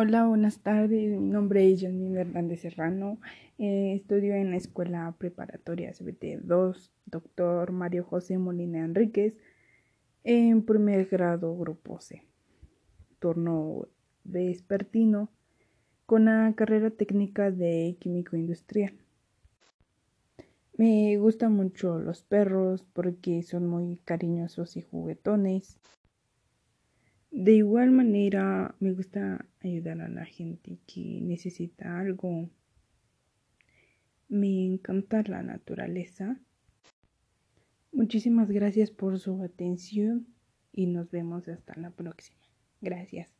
Hola, buenas tardes. Mi nombre es Janine Hernández Serrano. Eh, estudio en la Escuela Preparatoria CBT 2, doctor Mario José Molina Enríquez, en primer grado, grupo C, turno vespertino, con la carrera técnica de químico industrial. Me gustan mucho los perros porque son muy cariñosos y juguetones. De igual manera, me gusta ayudar a la gente que necesita algo. Me encanta la naturaleza. Muchísimas gracias por su atención y nos vemos hasta la próxima. Gracias.